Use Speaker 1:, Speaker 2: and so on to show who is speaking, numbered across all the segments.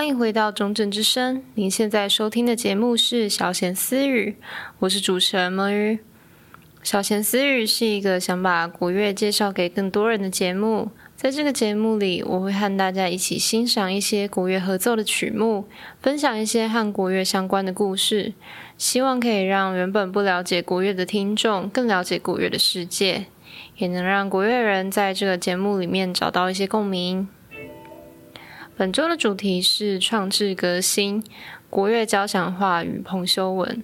Speaker 1: 欢迎回到中正之声。您现在收听的节目是小闲私语，我是主持人魔芋。小闲私语是一个想把国乐介绍给更多人的节目。在这个节目里，我会和大家一起欣赏一些国乐合奏的曲目，分享一些和国乐相关的故事，希望可以让原本不了解国乐的听众更了解国乐的世界，也能让国乐人在这个节目里面找到一些共鸣。本周的主题是创制革新，国乐交响化与彭修文。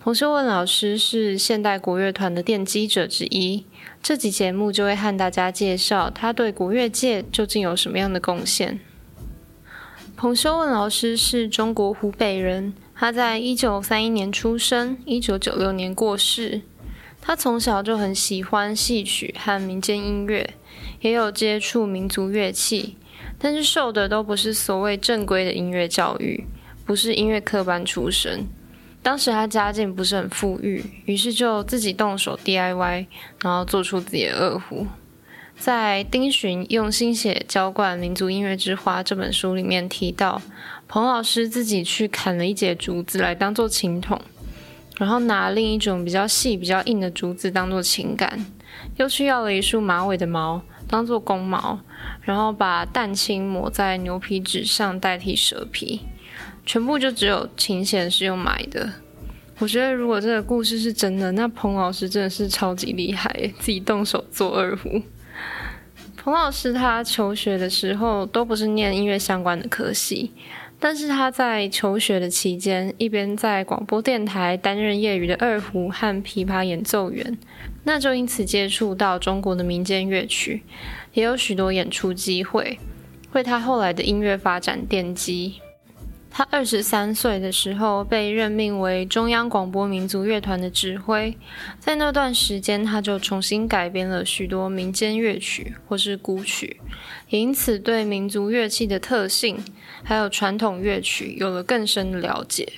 Speaker 1: 彭修文老师是现代国乐团的奠基者之一。这集节目就会和大家介绍他对国乐界究竟有什么样的贡献。彭修文老师是中国湖北人，他在一九三一年出生，一九九六年过世。他从小就很喜欢戏曲和民间音乐，也有接触民族乐器。但是受的都不是所谓正规的音乐教育，不是音乐科班出身。当时他家境不是很富裕，于是就自己动手 DIY，然后做出自己的二胡。在丁寻用心写浇灌民族音乐之花这本书里面提到，彭老师自己去砍了一截竹子来当做琴筒，然后拿另一种比较细、比较硬的竹子当做琴杆，又去要了一束马尾的毛当做弓毛。然后把蛋清抹在牛皮纸上代替蛇皮，全部就只有琴弦是用买的。我觉得如果这个故事是真的，那彭老师真的是超级厉害，自己动手做二胡。彭老师他求学的时候都不是念音乐相关的科系，但是他在求学的期间，一边在广播电台担任业余的二胡和琵琶演奏员，那就因此接触到中国的民间乐曲。也有许多演出机会，为他后来的音乐发展奠基。他二十三岁的时候被任命为中央广播民族乐团的指挥，在那段时间，他就重新改编了许多民间乐曲或是古曲，也因此对民族乐器的特性还有传统乐曲有了更深的了解。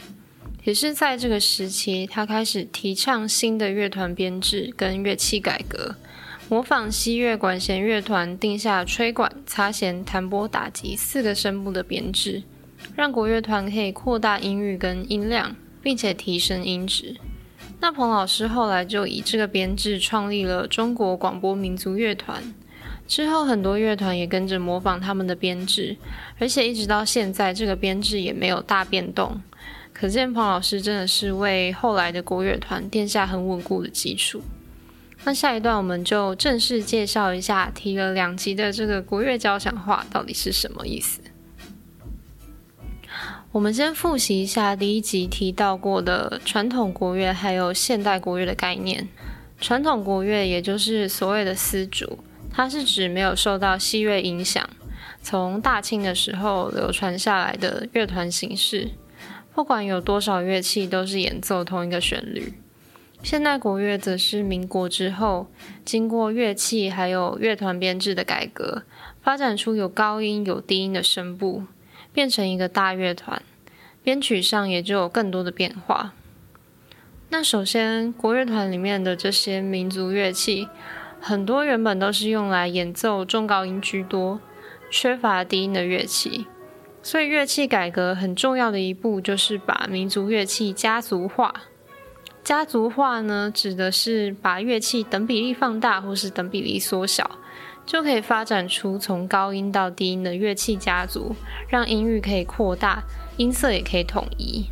Speaker 1: 也是在这个时期，他开始提倡新的乐团编制跟乐器改革。模仿西乐管弦乐团定下吹管、擦弦、弹拨、打击四个声部的编制，让国乐团可以扩大音域跟音量，并且提升音质。那彭老师后来就以这个编制创立了中国广播民族乐团，之后很多乐团也跟着模仿他们的编制，而且一直到现在，这个编制也没有大变动。可见彭老师真的是为后来的国乐团奠下很稳固的基础。那下一段我们就正式介绍一下提了两集的这个国乐交响化到底是什么意思。我们先复习一下第一集提到过的传统国乐还有现代国乐的概念。传统国乐也就是所谓的丝竹，它是指没有受到西乐影响，从大清的时候流传下来的乐团形式，不管有多少乐器都是演奏同一个旋律。现代国乐则是民国之后，经过乐器还有乐团编制的改革，发展出有高音有低音的声部，变成一个大乐团，编曲上也就有更多的变化。那首先，国乐团里面的这些民族乐器，很多原本都是用来演奏中高音居多，缺乏低音的乐器，所以乐器改革很重要的一步就是把民族乐器家族化。家族化呢，指的是把乐器等比例放大，或是等比例缩小，就可以发展出从高音到低音的乐器家族，让音域可以扩大，音色也可以统一。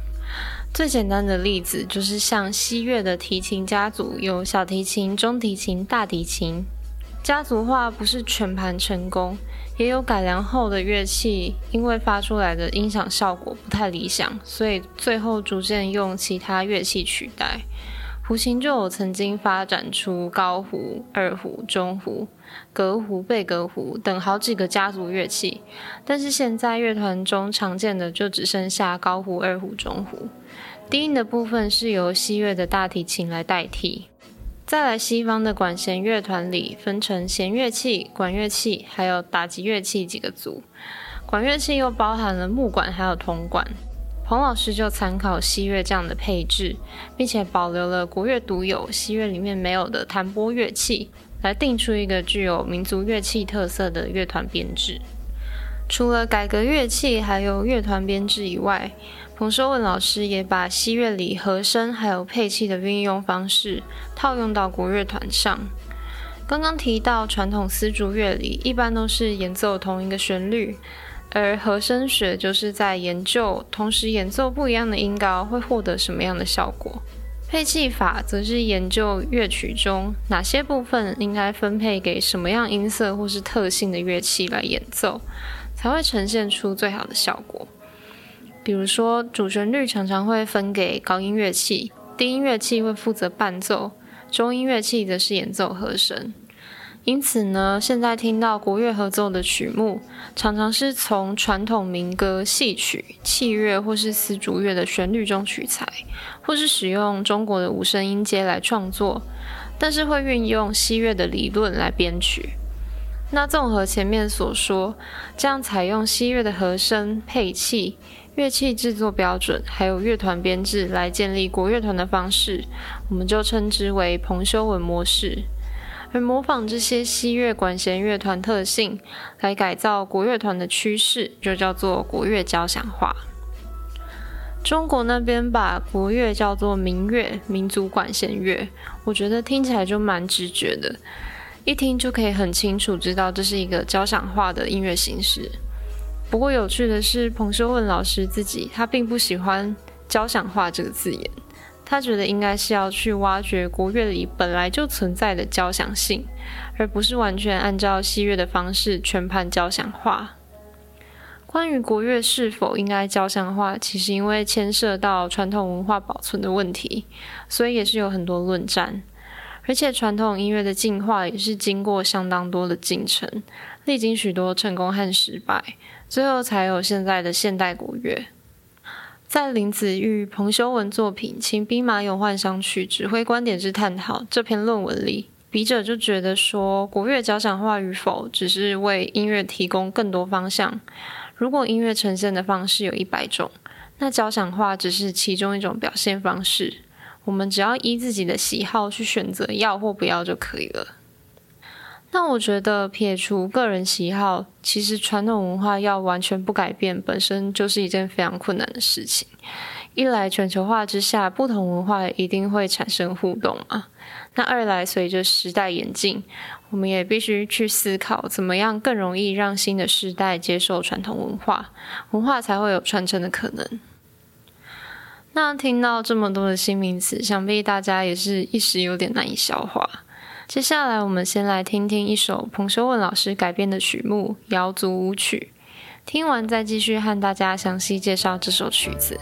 Speaker 1: 最简单的例子就是像西乐的提琴家族，有小提琴、中提琴、大提琴。家族化不是全盘成功，也有改良后的乐器，因为发出来的音响效果不太理想，所以最后逐渐用其他乐器取代。胡琴就有曾经发展出高胡、二胡、中胡、革胡、贝革胡等好几个家族乐器，但是现在乐团中常见的就只剩下高胡、二胡、中胡，低音的部分是由西乐的大提琴来代替。再来，西方的管弦乐团里分成弦乐器、管乐器，还有打击乐器几个组。管乐器又包含了木管还有铜管。彭老师就参考西乐这样的配置，并且保留了国乐独有、西乐里面没有的弹拨乐器，来定出一个具有民族乐器特色的乐团编制。除了改革乐器还有乐团编制以外，彭修文老师也把西乐里和声还有配器的运用方式套用到国乐团上。刚刚提到传统丝竹乐里一般都是演奏同一个旋律，而和声学就是在研究同时演奏不一样的音高会获得什么样的效果。配器法则是研究乐曲中哪些部分应该分配给什么样音色或是特性的乐器来演奏，才会呈现出最好的效果。比如说，主旋律常常会分给高音乐器，低音乐器会负责伴奏。中音乐器则是演奏和声，因此呢，现在听到国乐合奏的曲目，常常是从传统民歌、戏曲、器乐或是丝竹乐的旋律中取材，或是使用中国的五声音阶来创作，但是会运用西乐的理论来编曲。那综合前面所说，这样采用西乐的和声配器。乐器制作标准，还有乐团编制来建立国乐团的方式，我们就称之为彭修文模式。而模仿这些西乐管弦乐团特性来改造国乐团的趋势，就叫做国乐交响化。中国那边把国乐叫做民乐、民族管弦乐，我觉得听起来就蛮直觉的，一听就可以很清楚知道这是一个交响化的音乐形式。不过有趣的是，彭修文老师自己他并不喜欢“交响化”这个字眼，他觉得应该是要去挖掘国乐里本来就存在的交响性，而不是完全按照西乐的方式全盘交响化。关于国乐是否应该交响化，其实因为牵涉到传统文化保存的问题，所以也是有很多论战。而且传统音乐的进化也是经过相当多的进程，历经许多成功和失败。最后才有现在的现代国乐。在林子玉、彭修文作品《请兵马俑幻想曲指挥观点之探讨》这篇论文里，笔者就觉得说，国乐交响化与否，只是为音乐提供更多方向。如果音乐呈现的方式有一百种，那交响化只是其中一种表现方式。我们只要依自己的喜好去选择要或不要就可以了。那我觉得撇除个人喜好，其实传统文化要完全不改变，本身就是一件非常困难的事情。一来全球化之下，不同文化一定会产生互动啊。那二来随着时代演进，我们也必须去思考，怎么样更容易让新的世代接受传统文化，文化才会有传承的可能。那听到这么多的新名词，想必大家也是一时有点难以消化。接下来，我们先来听听一首彭修文老师改编的曲目《瑶族舞曲》，听完再继续和大家详细介绍这首曲子。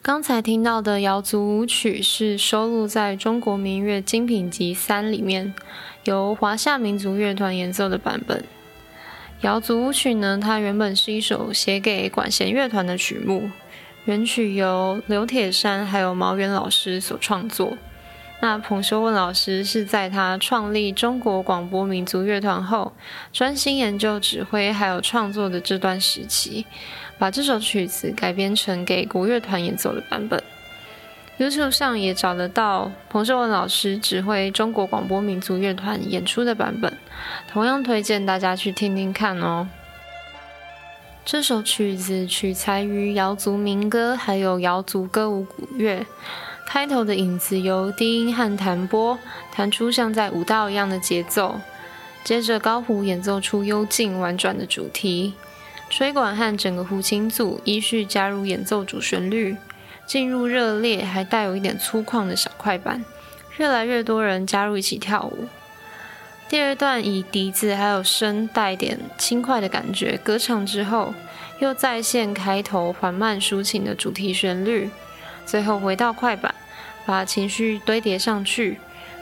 Speaker 1: 刚才听到的瑶族舞曲是收录在中国民乐精品集三里面，由华夏民族乐团演奏的版本。瑶族舞曲呢，它原本是一首写给管弦乐团的曲目，原曲由刘铁山还有毛远老师所创作。那彭修文老师是在他创立中国广播民族乐团后，专心研究指挥还有创作的这段时期，把这首曲子改编成给国乐团演奏的版本。YouTube 上也找得到彭修文老师指挥中国广播民族乐团演出的版本，同样推荐大家去听听看哦。这首曲子取材于瑶族民歌，还有瑶族歌舞古乐。开头的影子由低音和弹拨弹出像在舞蹈一样的节奏，接着高胡演奏出幽静婉转的主题，吹管和整个胡琴组依序加入演奏主旋律，进入热烈还带有一点粗犷的小快板，越来越多人加入一起跳舞。第二段以笛子还有声带点轻快的感觉歌唱之后，又再现开头缓慢抒情的主题旋律。最后回到快板，把情绪堆叠上去，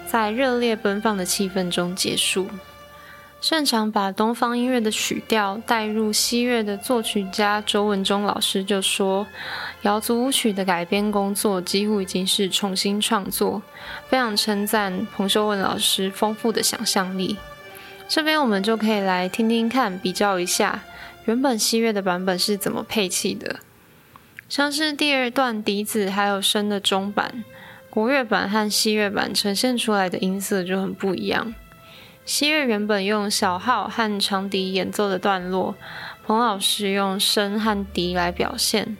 Speaker 1: 在热烈奔放的气氛中结束。擅长把东方音乐的曲调带入西乐的作曲家周文忠老师就说：“瑶族舞曲的改编工作几乎已经是重新创作，非常称赞彭修文老师丰富的想象力。”这边我们就可以来听听看，比较一下原本西乐的版本是怎么配器的。像是第二段笛子还有声的中版，国乐版和西乐版呈现出来的音色就很不一样。西乐原本用小号和长笛演奏的段落，彭老师用笙和笛来表现。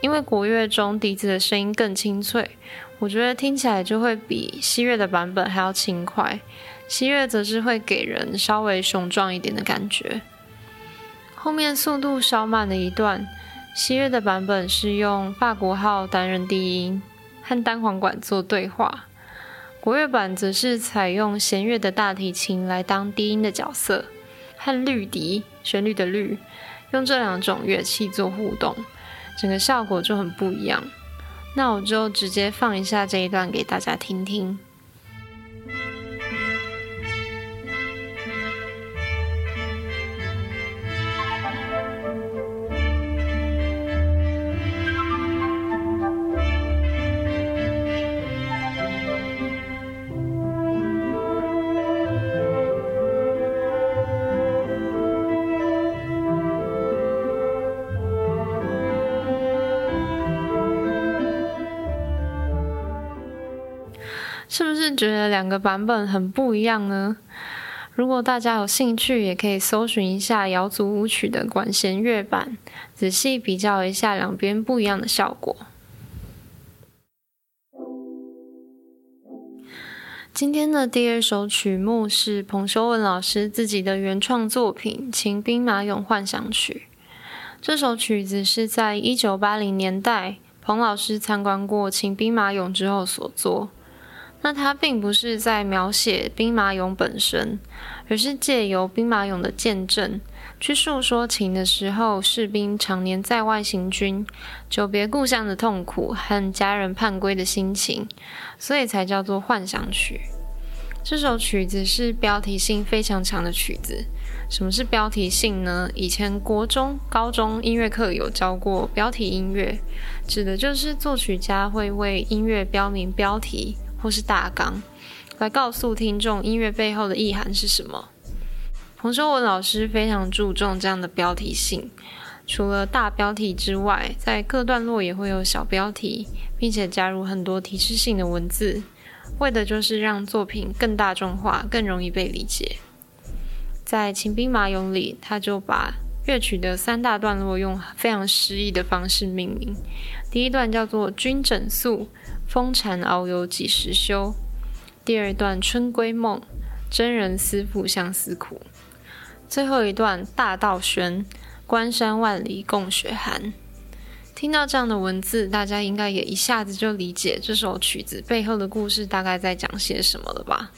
Speaker 1: 因为国乐中笛子的声音更清脆，我觉得听起来就会比西乐的版本还要轻快。西乐则是会给人稍微雄壮一点的感觉。后面速度稍慢的一段。西乐的版本是用法国号担任低音，和单簧管做对话；国乐版则是采用弦乐的大提琴来当低音的角色，和绿笛（旋律的绿）用这两种乐器做互动，整个效果就很不一样。那我就直接放一下这一段给大家听听。觉得两个版本很不一样呢？如果大家有兴趣，也可以搜寻一下瑶族舞曲的管弦乐版，仔细比较一下两边不一样的效果。今天的第二首曲目是彭修文老师自己的原创作品《秦兵马俑幻想曲》。这首曲子是在一九八零年代彭老师参观过秦兵马俑之后所作。那它并不是在描写兵马俑本身，而是借由兵马俑的见证，去诉说秦的时候士兵常年在外行军、久别故乡的痛苦和家人叛归的心情，所以才叫做幻想曲。这首曲子是标题性非常强的曲子。什么是标题性呢？以前国中、高中音乐课有教过标题音乐，指的就是作曲家会为音乐标明标题。或是大纲，来告诉听众音乐背后的意涵是什么。彭修文老师非常注重这样的标题性，除了大标题之外，在各段落也会有小标题，并且加入很多提示性的文字，为的就是让作品更大众化、更容易被理解。在《秦兵马俑》里，他就把乐曲的三大段落用非常诗意的方式命名。第一段叫做“君枕素”。风残遨游几时休？第二段春闺梦，征人思妇相思苦。最后一段大道悬，关山万里共雪寒。听到这样的文字，大家应该也一下子就理解这首曲子背后的故事大概在讲些什么了吧？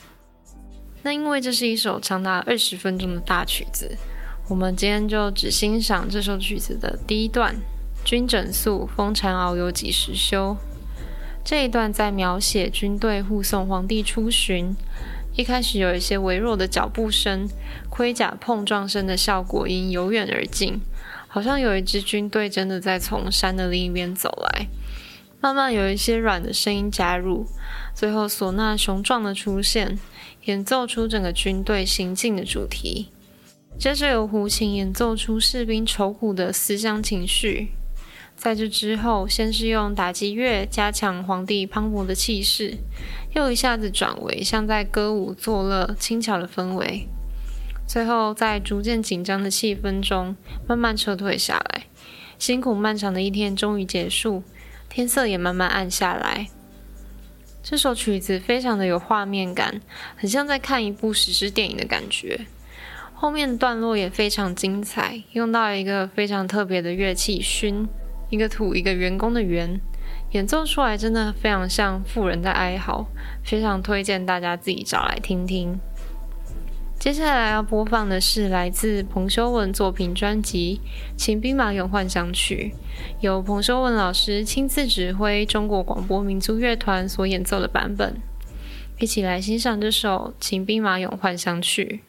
Speaker 1: 那因为这是一首长达二十分钟的大曲子，我们今天就只欣赏这首曲子的第一段。军枕素，风残遨游几时休？这一段在描写军队护送皇帝出巡，一开始有一些微弱的脚步声、盔甲碰撞声的效果音由远而近，好像有一支军队真的在从山的另一边走来。慢慢有一些软的声音加入，最后唢呐雄壮的出现，演奏出整个军队行进的主题。接着由胡琴演奏出士兵愁苦的思乡情绪。在这之后，先是用打击乐加强皇帝磅礴的气势，又一下子转为像在歌舞作乐、轻巧的氛围。最后在逐渐紧张的气氛中，慢慢撤退下来。辛苦漫长的一天终于结束，天色也慢慢暗下来。这首曲子非常的有画面感，很像在看一部史诗电影的感觉。后面段落也非常精彩，用到一个非常特别的乐器埙。一个土，一个员工的员，演奏出来真的非常像富人在哀嚎，非常推荐大家自己找来听听。接下来要播放的是来自彭修文作品专辑《秦兵马俑幻想曲》，由彭修文老师亲自指挥中国广播民族乐团所演奏的版本，一起来欣赏这首《秦兵马俑幻想曲》。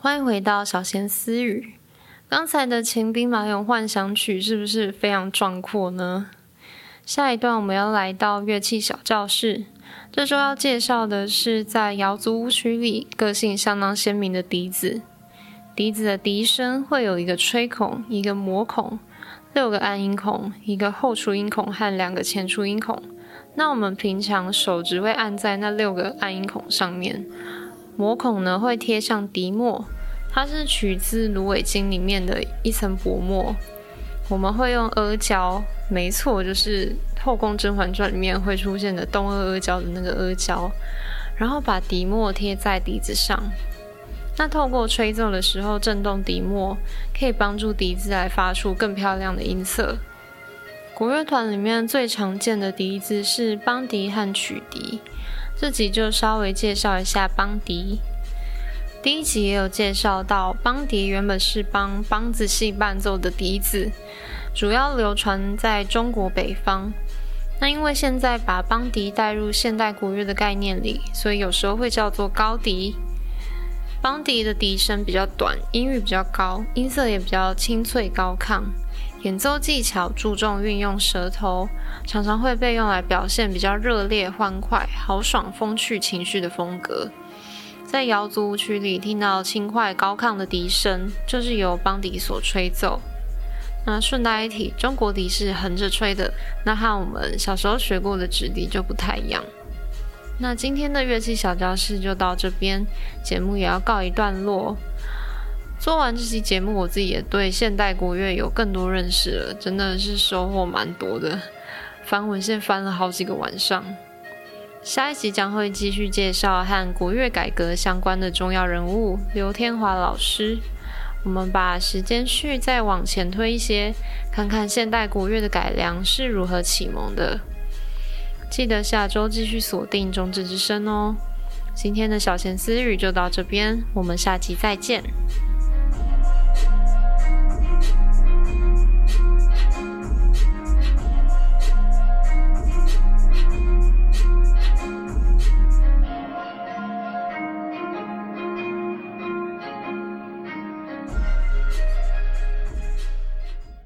Speaker 1: 欢迎回到小贤私语。刚才的《秦兵马俑幻想曲》是不是非常壮阔呢？下一段我们要来到乐器小教室，这周要介绍的是在瑶族舞曲里个性相当鲜明的笛子。笛子的笛声会有一个吹孔、一个磨孔、六个按音孔、一个后出音孔和两个前出音孔。那我们平常手只会按在那六个按音孔上面，膜孔呢会贴上笛末，它是取自芦苇茎里面的一层薄膜。我们会用阿胶，没错，就是《后宫甄嬛传》里面会出现的东阿阿胶的那个阿胶，然后把笛膜贴在笛子上。那透过吹奏的时候震动笛膜，可以帮助笛子来发出更漂亮的音色。国乐团里面最常见的笛子是梆笛和曲笛，这集就稍微介绍一下梆笛。第一集也有介绍到，梆笛原本是帮梆子戏伴奏的笛子，主要流传在中国北方。那因为现在把梆笛带入现代国乐的概念里，所以有时候会叫做高笛。梆笛的笛声比较短，音域比较高，音色也比较清脆高亢。演奏技巧注重运用舌头，常常会被用来表现比较热烈、欢快、豪爽、风趣情绪的风格。在瑶族舞曲里听到轻快高亢的笛声，就是由邦笛所吹奏。那顺带一提，中国笛是横着吹的，那和我们小时候学过的直笛就不太一样。那今天的乐器小教室就到这边，节目也要告一段落。做完这期节目，我自己也对现代国乐有更多认识了，真的是收获蛮多的。翻文献翻了好几个晚上。下一集将会继续介绍和国乐改革相关的重要人物刘天华老师。我们把时间序再往前推一些，看看现代国乐的改良是如何启蒙的。记得下周继续锁定中智之声哦。今天的小闲私语就到这边，我们下期再见。